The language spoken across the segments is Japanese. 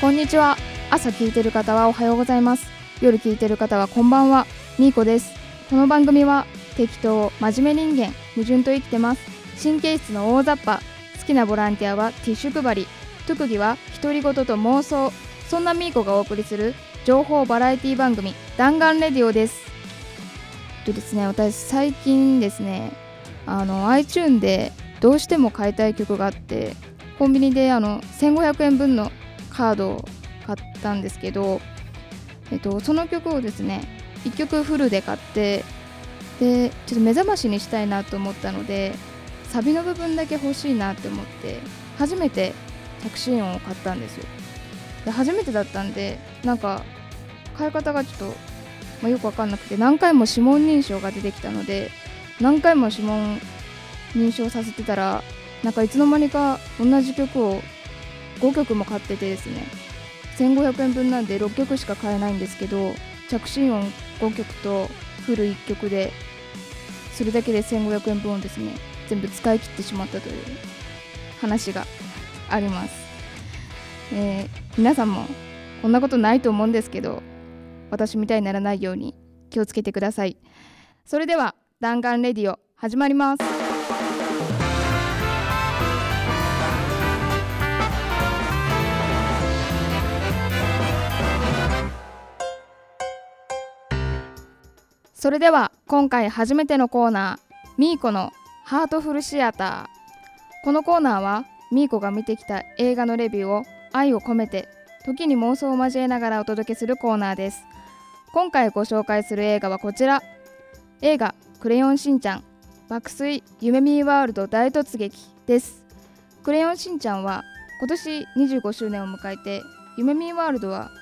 こんにちは。朝聞いてる方はおはようございます。夜聞いてる方はこんばんは。みーこです。この番組は適当真面目人間矛盾と生きてます。神経質の大雑把好きなボランティアはティッシュ配り。特技は独り言と妄想。そんなみーこがお送りする情報バラエティ番組弾丸レディオです。でですね私最近ですねあの iTune でどうしても買いたい曲があってコンビニであの1500円分のカードを買ったんですけど、えっと、その曲をですね1曲フルで買ってでちょっと目覚ましにしたいなと思ったのでサビの部分だけ欲しいなって思って初めて着信音を買ったんですよ。で初めてだったんでなんか買い方がちょっと、まあ、よく分かんなくて何回も指紋認証が出てきたので何回も指紋認証させてたらなんかいつの間にか同じ曲を5曲も買っててですね。1500円分なんで6曲しか買えないんですけど着信音5曲とフル1曲でそれだけで1500円分をですね全部使い切ってしまったという話があります、えー、皆さんもこんなことないと思うんですけど私みたいにならないように気をつけてください。それでは弾丸レディオ始まります。それでは今回初めてのコーナーミーコのハートフルシアター。このコーナーはミーコが見てきた映画のレビューを愛を込めて時に妄想を交えながらお届けするコーナーです。今回ご紹介する映画はこちら。映画クレヨンしんちゃん。爆睡夢ミーワールド大突撃です。クレヨンしんちゃんは今年25周年を迎えて夢ミーワールドは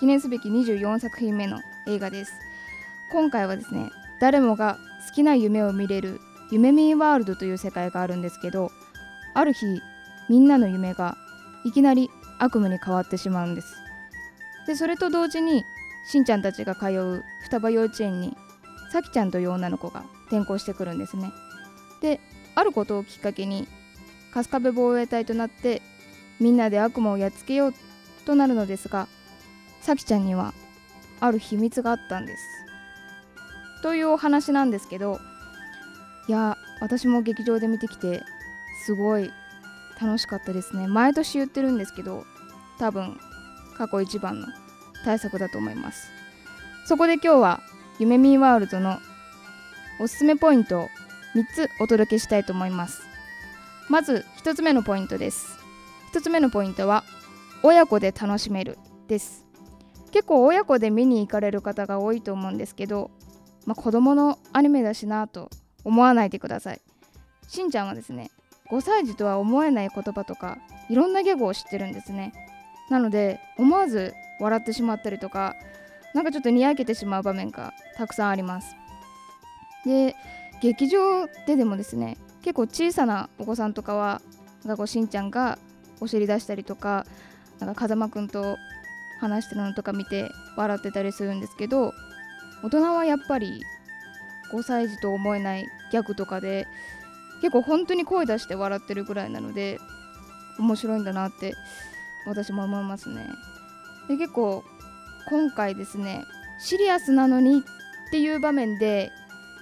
記念すべき24作品目の映画です。今回はですね誰もが好きな夢を見れる夢見ワールドという世界があるんですけどある日みんなの夢がいきなり悪夢に変わってしまうんです。でそれと同時にしんちゃんたちが通う双葉幼稚園にさきちゃんという女の子が転校してくるんですね。であることをきっかけに春日部防衛隊となってみんなで悪夢をやっつけようとなるのですがさきちゃんにはある秘密があったんです。というお話なんですけどいや私も劇場で見てきてすごい楽しかったですね。毎年言ってるんですけど多分過去一番の対策だと思います。そこで今日は夢ミーワールドのおすすめポイントを3つお届けしたいと思います。まず1つ目のポイントです。1つ目のポイントは親子で楽しめるです。結構親子で見に行かれる方が多いと思うんですけどまあ、子供のアニメだしなと思わないでください。しんちゃんはですね5歳児とは思えない言葉とかいろんなギャグを知ってるんですね。なので思わず笑ってしまったりとかなんかちょっとにやけてしまう場面がたくさんあります。で劇場ででもですね結構小さなお子さんとかはなんかこうしんちゃんがお尻出したりとかなんか風間くんと話してるのとか見て笑ってたりするんですけど大人はやっぱり5歳児と思えないギャグとかで結構本当に声出して笑ってるぐらいなので面白いんだなって私も思いますね。で結構今回ですねシリアスなのにっていう場面で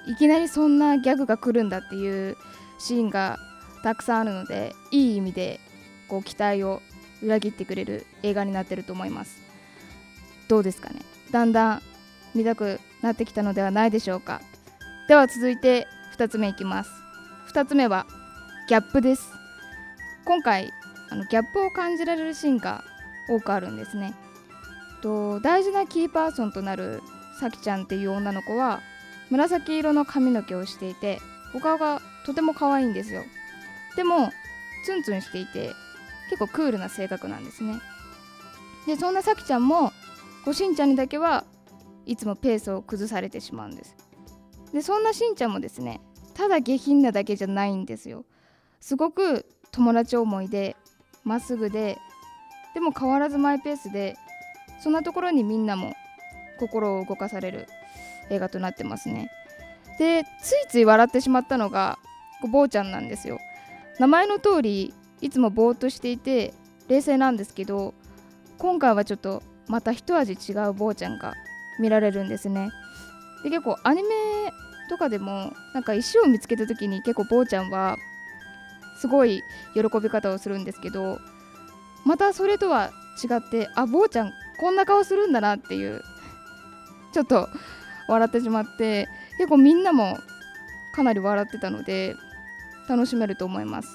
いきなりそんなギャグが来るんだっていうシーンがたくさんあるのでいい意味でこう期待を裏切ってくれる映画になってると思います。どうですかね？だんだん見たくなってきたのではないでしょうか。では続いて2つ目いきます。2つ目はギャップです。今回あのギャップを感じられるシーンが多くあるんですね。と大事なキーパーソンとなるさきちゃんっていう女の子は紫色の髪の毛をしていてお顔がとても可愛いんですよ。でもツンツンしていて結構クールな性格なんですね。でそんなさきちゃんもごしんちゃんにだけはいつもペースを崩されてしまうんです。でそんなしんちゃんもですねただ下品なだけじゃないんですよ。すごく友達思いでまっすぐででも変わらずマイペースでそんなところにみんなも心を動かされる映画となってますね。でついつい笑ってしまったのが坊ちゃんなんですよ。名前の通りいつもぼーっとしていて冷静なんですけど今回はちょっとまた一味違う坊ちゃんが見られるんですね。で結構アニメとかでもなんか石を見つけた時に結構坊ちゃんはすごい喜び方をするんですけどまたそれとは違ってあ坊ちゃんこんな顔するんだなっていうちょっと笑ってしまって結構みんなもかなり笑ってたので楽しめると思います。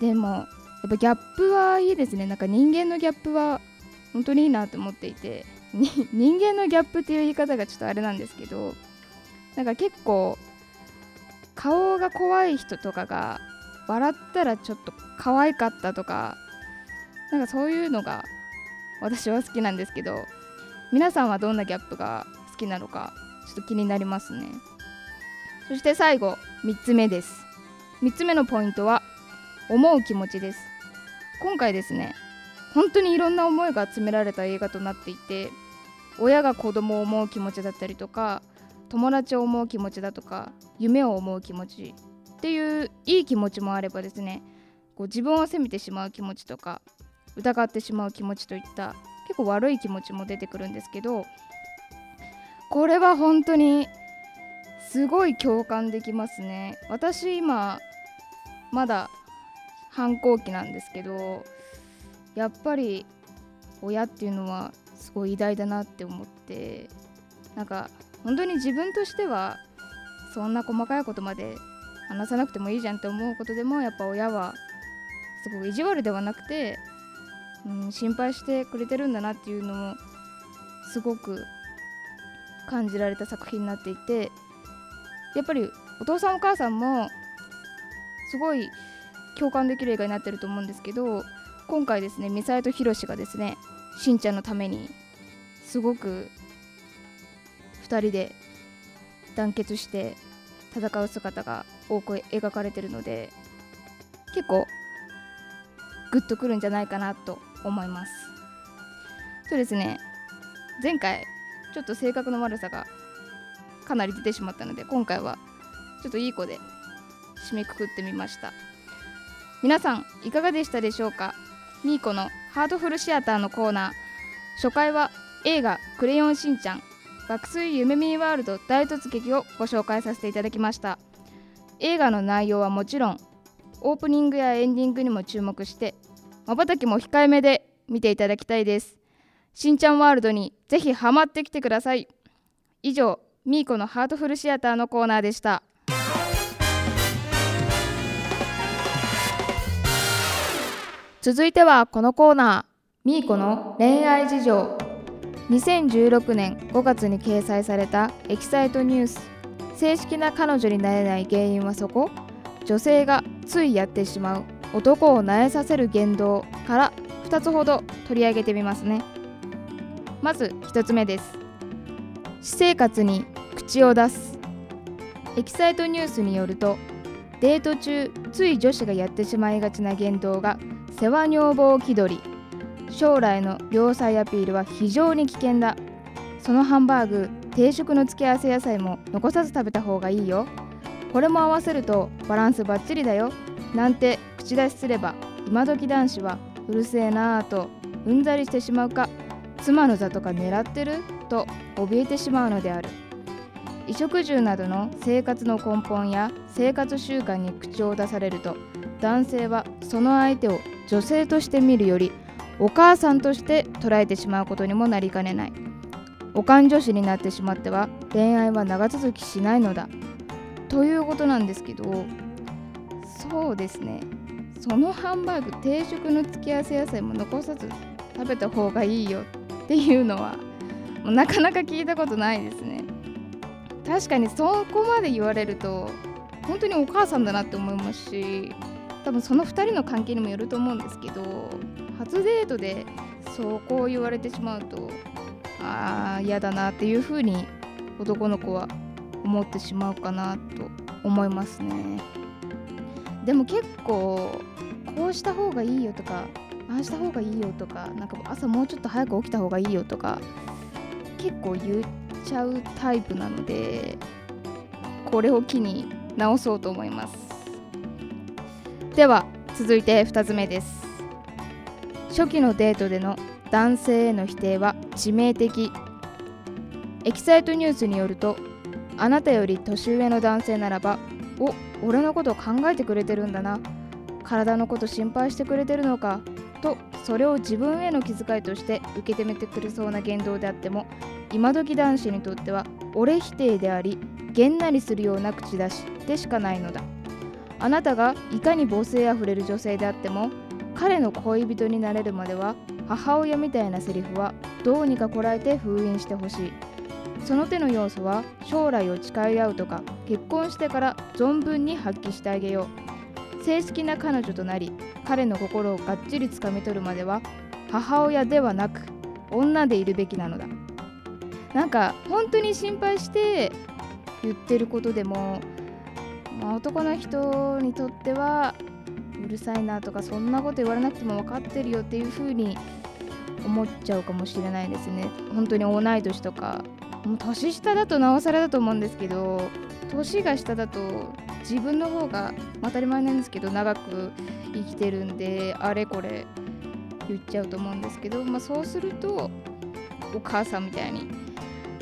でもやっぱギャップはいいですね。なんか人間のギャップは本当にいいなと思っていて。人間のギャップっていう言い方がちょっとあれなんですけどなんか結構顔が怖い人とかが笑ったらちょっと可愛かったとかなんかそういうのが私は好きなんですけど皆さんはどんなギャップが好きなのかちょっと気になりますね。そして最後3つ目です。3つ目のポイントは思う気持ちです。今回ですね本当にいろんな思いが詰められた映画となっていて親が子供を思う気持ちだったりとか友達を思う気持ちだとか夢を思う気持ちっていういい気持ちもあればですねこう自分を責めてしまう気持ちとか疑ってしまう気持ちといった結構悪い気持ちも出てくるんですけどこれは本当にすごい共感できますね。私今まだ反抗期なんですけどやっぱり親っていうのはすごい偉大だなって思ってなんか本当に自分としてはそんな細かいことまで話さなくてもいいじゃんって思うことでもやっぱ親はすごく意地悪ではなくて、うん、心配してくれてるんだなっていうのもすごく感じられた作品になっていてやっぱりお父さんお母さんもすごい共感できる映画になってると思うんですけど今回ですねミサイとヒロシがですねしんちゃんのためにすごく2人で団結して戦う姿が多く描かれてるので結構グッとくるんじゃないかなと思います。そうですね前回ちょっと性格の悪さがかなり出てしまったので今回はちょっといい子で締めくくってみました。皆さんいかがでしたでしょうか？ミーコのハートフルシアターのコーナー。初回は映画「クレヨンしんちゃん。爆睡夢見ワールド大突撃」をご紹介させていただきました。映画の内容はもちろんオープニングやエンディングにも注目してまばたきも控えめで見ていただきたいです。しんちゃんワールドにぜひハマってきてください。以上ミーコのハートフルシアターのコーナーでした。続いてはこのコーナー。ミーコの恋愛事情。2016年5月に掲載されたエキサイトニュース。正式な彼女になれない原因はそこ。女性がついやってしまう。男を萎えさせる言動から2つほど取り上げてみますね。まず1つ目です。私生活に口を出す。エキサイトニュースによるとデート中つい女子がやってしまいがちな言動が世話女房気取り。将来の良妻アピールは非常に危険だ。そのハンバーグ定食の付け合わせ野菜も残さず食べた方がいいよ。これも合わせるとバランスバッチリだよ。なんて口出しすれば今時男子はうるせえなぁとうんざりしてしまうか。妻の座とか狙ってる？と怯えてしまうのである。衣食住などの生活の根本や生活習慣に口を出されると男性はその相手を女性として見るよりお母さんとして捉えてしまうことにもなりかねない。おかん女子になってしまっては恋愛は長続きしないのだ。ということなんですけどそうですね。そのハンバーグ定食の付け合わせ野菜も残さず食べた方がいいよっていうのはもうなかなか聞いたことないですね。確かにそこまで言われると本当にお母さんだなって思いますし多分その2人の関係にもよると思うんですけど初デートでそうこう言われてしまうとああ嫌だなっていうふうに男の子は思ってしまうかなと思いますね。でも結構こうした方がいいよとかああした方がいいよとかなんか朝もうちょっと早く起きた方がいいよとか結構言っちゃうタイプなのでこれを機に直そうと思います。では続いて2つ目です。初期のデートでの男性への否定は致命的。エキサイトニュースによるとあなたより年上の男性ならばお俺のことを考えてくれてるんだな。体のこと心配してくれてるのかとそれを自分への気遣いとして受け止めてくれそうな言動であっても今時男子にとっては俺否定でありげんなりするような口出しでしかないのだ。あなたがいかに母性あふれる女性であっても彼の恋人になれるまでは母親みたいなセリフはどうにかこらえて封印してほしい。その手の要素は将来を誓い合うとか結婚してから存分に発揮してあげよう。正式な彼女となり彼の心をがっちりつかみ取るまでは母親ではなく女でいるべきなのだ。なんか本当に心配して言ってることでも、まあ、男の人にとってはうるさいなとかそんなこと言われなくても分かってるよっていう風に思っちゃうかもしれないですね。本当に同い年とかもう年下だとなおさらだと思うんですけど年が下だと自分の方が当たり前なんですけど長く生きてるんであれこれ言っちゃうと思うんですけど、まあ、そうするとお母さんみたいに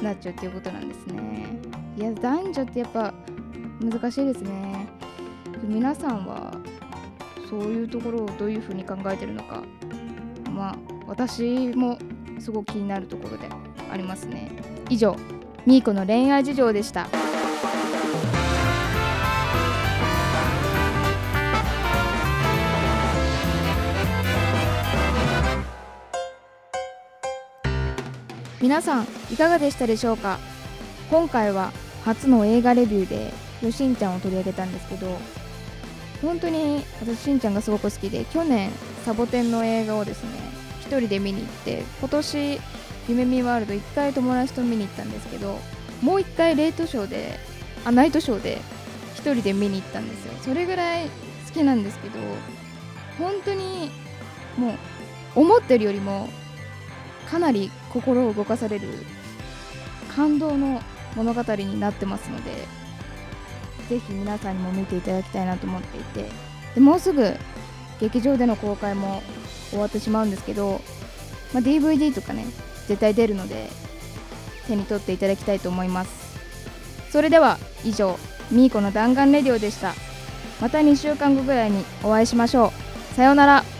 なっちゃうっていうことなんですね。いや男女ってやっぱ難しいですね。皆さんはそういうところをどういうふうに考えてるのかまあ私もすごく気になるところでありますね。以上みーこの恋愛事情でした。皆さんいかがでしたでしょうか？今回は初の映画レビューでよしんちゃんを取り上げたんですけど本当に私しんちゃんがすごく好きで去年サボテンの映画をですね1人で見に行って今年夢見ワールド1回友達と見に行ったんですけどもう1回レイトショーであナイトショーで1人で見に行ったんですよ。それぐらい好きなんですけど本当にもう思ってるよりもかなり心を動かされる感動の物語になってますのでぜひ皆さんにも見ていただきたいなと思っていて。でもうすぐ劇場での公開も終わってしまうんですけど、まあ、DVD とかね絶対出るので手に取っていただきたいと思います。それでは以上みーこの弾丸レディオでした。また2週間後ぐらいにお会いしましょう。さようなら。